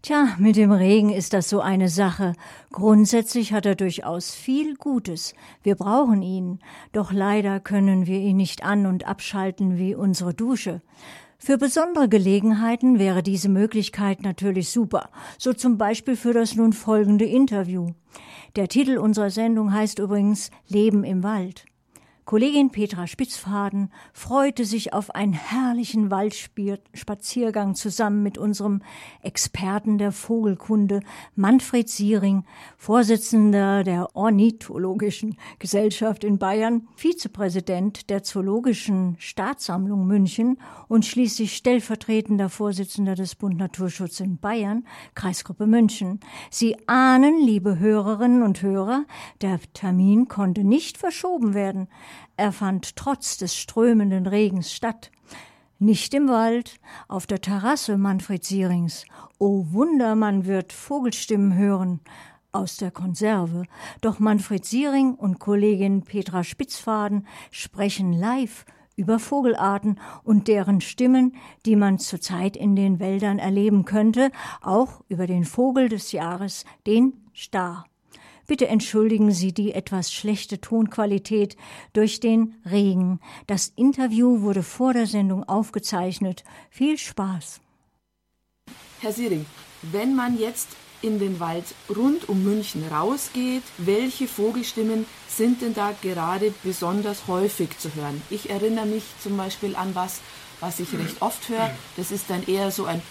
Tja, mit dem Regen ist das so eine Sache. Grundsätzlich hat er durchaus viel Gutes. Wir brauchen ihn. Doch leider können wir ihn nicht an- und abschalten wie unsere Dusche. Für besondere Gelegenheiten wäre diese Möglichkeit natürlich super. So zum Beispiel für das nun folgende Interview. Der Titel unserer Sendung heißt übrigens Leben im Wald. Kollegin Petra Spitzfaden freute sich auf einen herrlichen Waldspaziergang zusammen mit unserem Experten der Vogelkunde Manfred Siering, Vorsitzender der Ornithologischen Gesellschaft in Bayern, Vizepräsident der Zoologischen Staatssammlung München und schließlich stellvertretender Vorsitzender des Bund Naturschutz in Bayern, Kreisgruppe München. Sie ahnen, liebe Hörerinnen und Hörer, der Termin konnte nicht verschoben werden. Er fand trotz des strömenden Regens statt. Nicht im Wald, auf der Terrasse Manfred Sierings. O Wunder, man wird Vogelstimmen hören aus der Konserve. Doch Manfred Siering und Kollegin Petra Spitzfaden sprechen live über Vogelarten und deren Stimmen, die man zurzeit in den Wäldern erleben könnte, auch über den Vogel des Jahres, den Star. Bitte entschuldigen Sie die etwas schlechte Tonqualität durch den Regen. Das Interview wurde vor der Sendung aufgezeichnet. Viel Spaß. Herr Siering, wenn man jetzt in den Wald rund um München rausgeht, welche Vogelstimmen sind denn da gerade besonders häufig zu hören? Ich erinnere mich zum Beispiel an was, was ich recht oft höre. Das ist dann eher so ein.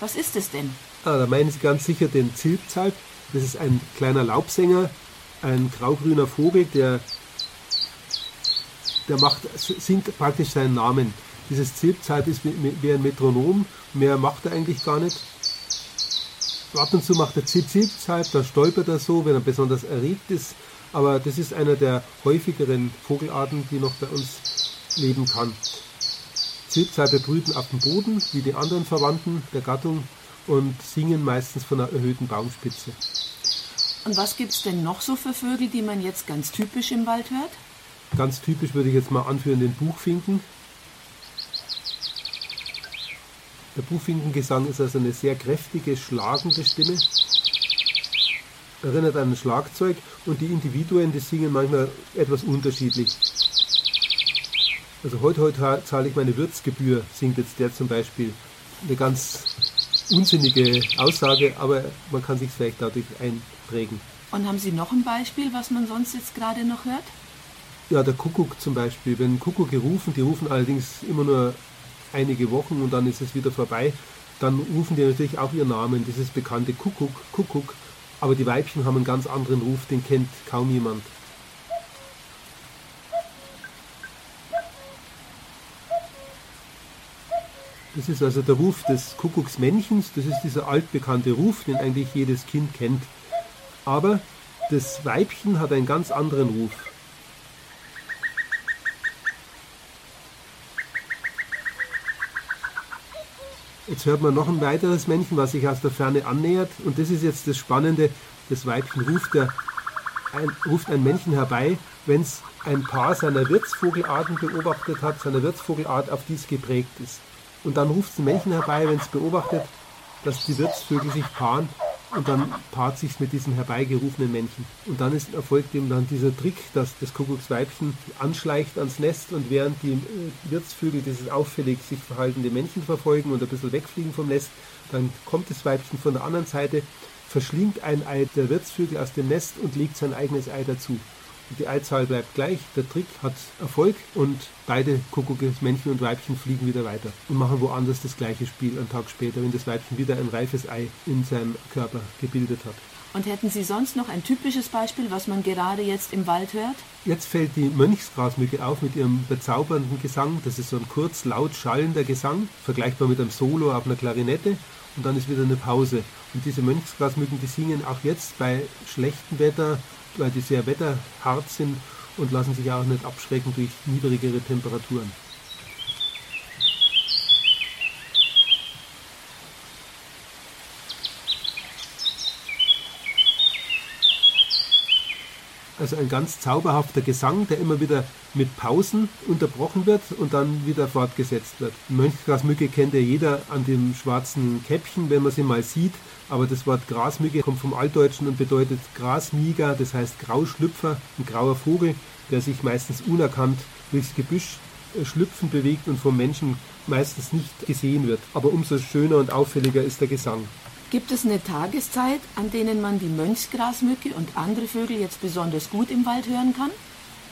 Was ist es denn? Ah, da meinen Sie ganz sicher den Zilpzalp. Das ist ein kleiner Laubsänger, ein graugrüner Vogel, der, der macht, singt praktisch seinen Namen. Dieses Zilpzalp ist wie ein Metronom, mehr macht er eigentlich gar nicht. Ab und zu macht er Zilp-Zilp-Zalp, da stolpert er so, wenn er besonders erregt ist. Aber das ist einer der häufigeren Vogelarten, die noch bei uns leben kann. Zilpzalpe brüten auf dem Boden, wie die anderen Verwandten der Gattung, und singen meistens von einer erhöhten Baumspitze. Und was gibt es denn noch so für Vögel, die man jetzt ganz typisch im Wald hört? Ganz typisch würde ich jetzt mal anführen den Buchfinken. Der Buchfinkengesang ist also eine sehr kräftige, schlagende Stimme. Erinnert an ein Schlagzeug und die Individuen, die singen manchmal etwas unterschiedlich. Also heute, heute zahle ich meine Würzgebühr, singt jetzt der zum Beispiel. Eine ganz unsinnige Aussage, aber man kann sich vielleicht dadurch einprägen. Und haben Sie noch ein Beispiel, was man sonst jetzt gerade noch hört? Ja, der Kuckuck zum Beispiel. Wenn Kuckuck gerufen, die rufen allerdings immer nur einige Wochen und dann ist es wieder vorbei, dann rufen die natürlich auch ihren Namen, dieses bekannte Kuckuck, Kuckuck. Aber die Weibchen haben einen ganz anderen Ruf, den kennt kaum jemand. Das ist also der Ruf des Kuckucksmännchens, das ist dieser altbekannte Ruf, den eigentlich jedes Kind kennt. Aber das Weibchen hat einen ganz anderen Ruf. Jetzt hört man noch ein weiteres Männchen, was sich aus der Ferne annähert. Und das ist jetzt das Spannende. Das Weibchen ruft, der, ein, ruft ein Männchen herbei, wenn es ein paar seiner Wirtsvogelarten beobachtet hat, seiner Wirtsvogelart, auf die es geprägt ist. Und dann ruft es ein Männchen herbei, wenn es beobachtet, dass die Wirtsvögel sich paaren und dann paart sich mit diesem herbeigerufenen Männchen. Und dann ist, erfolgt eben dann dieser Trick, dass das Kuckucksweibchen anschleicht ans Nest und während die äh, Wirtsvögel dieses auffällig sich verhaltende Männchen verfolgen und ein bisschen wegfliegen vom Nest, dann kommt das Weibchen von der anderen Seite, verschlingt ein Ei der Wirtsvögel aus dem Nest und legt sein eigenes Ei dazu. Die Eizahl bleibt gleich, der Trick hat Erfolg und beide Kuckucke, Männchen und Weibchen, fliegen wieder weiter und machen woanders das gleiche Spiel einen Tag später, wenn das Weibchen wieder ein reifes Ei in seinem Körper gebildet hat. Und hätten Sie sonst noch ein typisches Beispiel, was man gerade jetzt im Wald hört? Jetzt fällt die Mönchsgrasmücke auf mit ihrem bezaubernden Gesang. Das ist so ein kurz, laut schallender Gesang, vergleichbar mit einem Solo auf einer Klarinette. Und dann ist wieder eine Pause. Und diese Mönchsgrasmücken, die singen auch jetzt bei schlechtem Wetter weil die sehr wetterhart sind und lassen sich auch nicht abschrecken durch niedrigere Temperaturen. Also ein ganz zauberhafter Gesang, der immer wieder mit Pausen unterbrochen wird und dann wieder fortgesetzt wird. Die Mönchsgrasmücke kennt ja jeder an dem schwarzen Käppchen, wenn man sie mal sieht. Aber das Wort Grasmücke kommt vom Altdeutschen und bedeutet Grasmieger, das heißt Grauschlüpfer, ein grauer Vogel, der sich meistens unerkannt durchs Gebüsch äh, schlüpfen bewegt und vom Menschen meistens nicht gesehen wird. Aber umso schöner und auffälliger ist der Gesang. Gibt es eine Tageszeit, an denen man die Mönchsgrasmücke und andere Vögel jetzt besonders gut im Wald hören kann?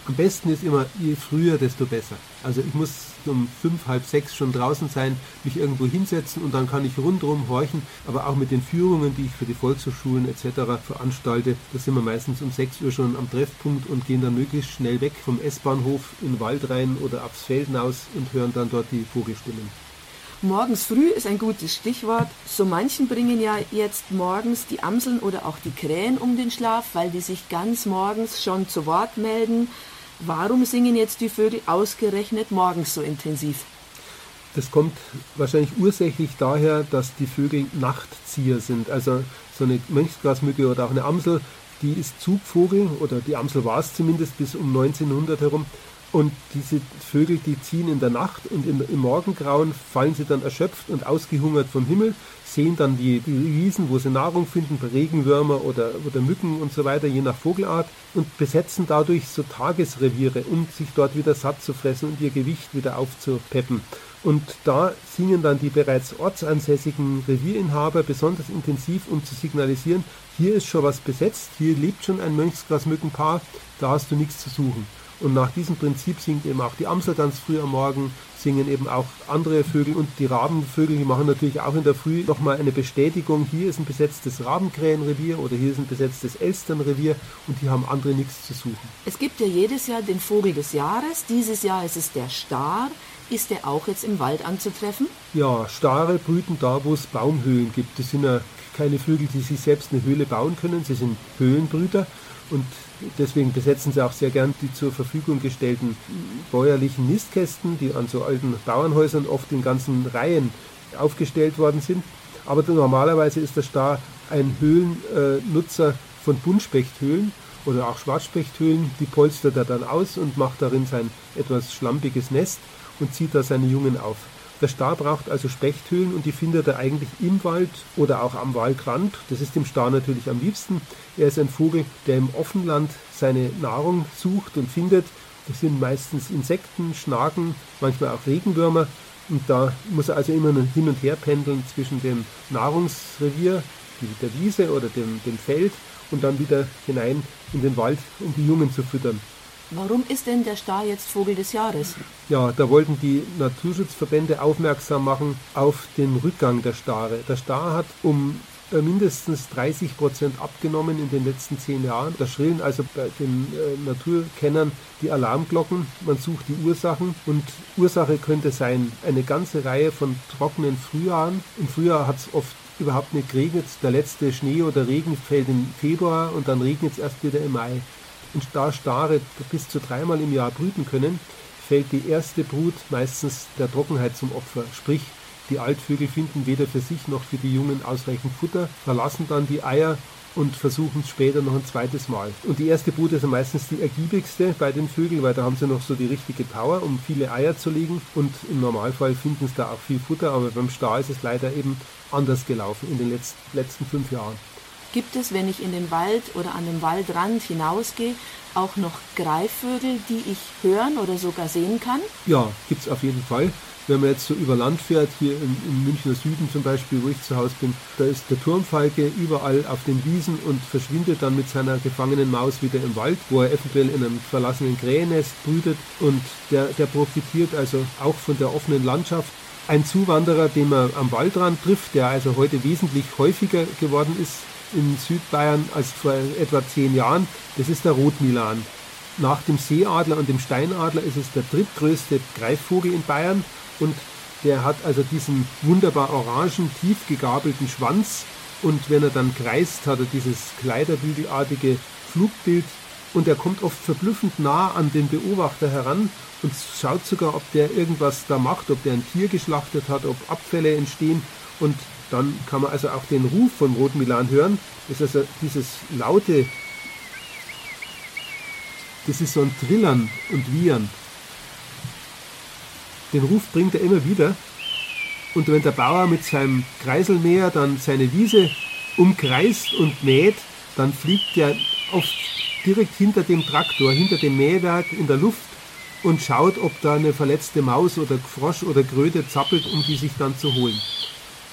Am besten ist immer, je früher, desto besser. Also ich muss um fünf, halb sechs schon draußen sein, mich irgendwo hinsetzen und dann kann ich rundherum horchen. Aber auch mit den Führungen, die ich für die Volkshochschulen etc. veranstalte, da sind wir meistens um sechs Uhr schon am Treffpunkt und gehen dann möglichst schnell weg vom S-Bahnhof in den Wald rein oder aufs Feld hinaus und hören dann dort die Vogelstimmen. Morgens früh ist ein gutes Stichwort. So manchen bringen ja jetzt morgens die Amseln oder auch die Krähen um den Schlaf, weil die sich ganz morgens schon zu Wort melden. Warum singen jetzt die Vögel ausgerechnet morgens so intensiv? Das kommt wahrscheinlich ursächlich daher, dass die Vögel Nachtzieher sind. Also so eine Mönchsgrasmücke oder auch eine Amsel, die ist Zugvogel oder die Amsel war es zumindest bis um 1900 herum und diese Vögel, die ziehen in der Nacht und im, im, Morgengrauen fallen sie dann erschöpft und ausgehungert vom Himmel, sehen dann die, die Wiesen, wo sie Nahrung finden, Regenwürmer oder, oder Mücken und so weiter, je nach Vogelart, und besetzen dadurch so Tagesreviere, um sich dort wieder satt zu fressen und ihr Gewicht wieder aufzupeppen. Und da singen dann die bereits ortsansässigen Revierinhaber besonders intensiv, um zu signalisieren, hier ist schon was besetzt, hier lebt schon ein Mönchsgrasmückenpaar, da hast du nichts zu suchen. Und nach diesem Prinzip singt eben auch die Amsel ganz früh am Morgen, singen eben auch andere Vögel und die Rabenvögel, die machen natürlich auch in der Früh nochmal eine Bestätigung, hier ist ein besetztes Rabenkrähenrevier oder hier ist ein besetztes Elsternrevier und die haben andere nichts zu suchen. Es gibt ja jedes Jahr den Vogel des Jahres, dieses Jahr ist es der Star. Ist der auch jetzt im Wald anzutreffen? Ja, Stare brüten da, wo es Baumhöhlen gibt. Das sind ja keine Vögel, die sich selbst eine Höhle bauen können, sie sind Höhlenbrüter und deswegen besetzen sie auch sehr gern die zur Verfügung gestellten bäuerlichen Nistkästen, die an so alten Bauernhäusern oft in ganzen Reihen aufgestellt worden sind. Aber normalerweise ist der Star ein Höhlennutzer von Buntspechthöhlen oder auch Schwarzspechthöhlen. Die polstert er dann aus und macht darin sein etwas schlampiges Nest und zieht da seine Jungen auf. Der Star braucht also Spechthöhlen und die findet er eigentlich im Wald oder auch am Waldrand. Das ist dem Star natürlich am liebsten. Er ist ein Vogel, der im Offenland seine Nahrung sucht und findet. Das sind meistens Insekten, Schnaken, manchmal auch Regenwürmer. Und da muss er also immer hin und her pendeln zwischen dem Nahrungsrevier, der Wiese oder dem, dem Feld und dann wieder hinein in den Wald, um die Jungen zu füttern. Warum ist denn der Star jetzt Vogel des Jahres? Ja, da wollten die Naturschutzverbände aufmerksam machen auf den Rückgang der Stare. Der Star hat um äh, mindestens 30 Prozent abgenommen in den letzten zehn Jahren. Da schrillen also bei den äh, Naturkennern die Alarmglocken. Man sucht die Ursachen und Ursache könnte sein eine ganze Reihe von trockenen Frühjahren. Im Frühjahr hat es oft überhaupt nicht geregnet. Der letzte Schnee oder Regen fällt im Februar und dann regnet es erst wieder im Mai und da Stare bis zu dreimal im Jahr brüten können, fällt die erste Brut meistens der Trockenheit zum Opfer. Sprich, die Altvögel finden weder für sich noch für die Jungen ausreichend Futter, verlassen dann die Eier und versuchen es später noch ein zweites Mal. Und die erste Brut ist meistens die ergiebigste bei den Vögeln, weil da haben sie noch so die richtige Power, um viele Eier zu legen. Und im Normalfall finden sie da auch viel Futter, aber beim Star ist es leider eben anders gelaufen in den letzten fünf Jahren. Gibt es, wenn ich in den Wald oder an den Waldrand hinausgehe, auch noch Greifvögel, die ich hören oder sogar sehen kann? Ja, gibt es auf jeden Fall. Wenn man jetzt so über Land fährt, hier im, im Münchner Süden zum Beispiel, wo ich zu Hause bin, da ist der Turmfalke überall auf den Wiesen und verschwindet dann mit seiner gefangenen Maus wieder im Wald, wo er eventuell in einem verlassenen Krähennest brütet und der, der profitiert also auch von der offenen Landschaft ein Zuwanderer, den man am Waldrand trifft, der also heute wesentlich häufiger geworden ist, in Südbayern als vor etwa zehn Jahren, das ist der Rotmilan. Nach dem Seeadler und dem Steinadler ist es der drittgrößte Greifvogel in Bayern und der hat also diesen wunderbar orangen, tief gegabelten Schwanz und wenn er dann kreist, hat er dieses kleiderbügelartige Flugbild und er kommt oft verblüffend nah an den Beobachter heran und schaut sogar, ob der irgendwas da macht, ob der ein Tier geschlachtet hat, ob Abfälle entstehen und dann kann man also auch den Ruf von Rot Milan hören. Das ist also dieses laute das ist so ein Trillern und Wiehern. Den Ruf bringt er immer wieder. Und wenn der Bauer mit seinem Kreiselmäher dann seine Wiese umkreist und mäht, dann fliegt er oft direkt hinter dem Traktor, hinter dem Mähwerk in der Luft und schaut, ob da eine verletzte Maus oder Frosch oder Kröte zappelt, um die sich dann zu holen.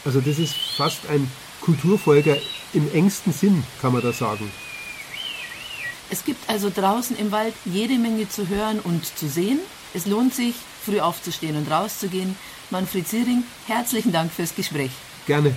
Also das ist fast ein Kulturfolger im engsten Sinn, kann man da sagen. Es gibt also draußen im Wald jede Menge zu hören und zu sehen. Es lohnt sich, früh aufzustehen und rauszugehen. Manfred Siering, herzlichen Dank fürs Gespräch. Gerne.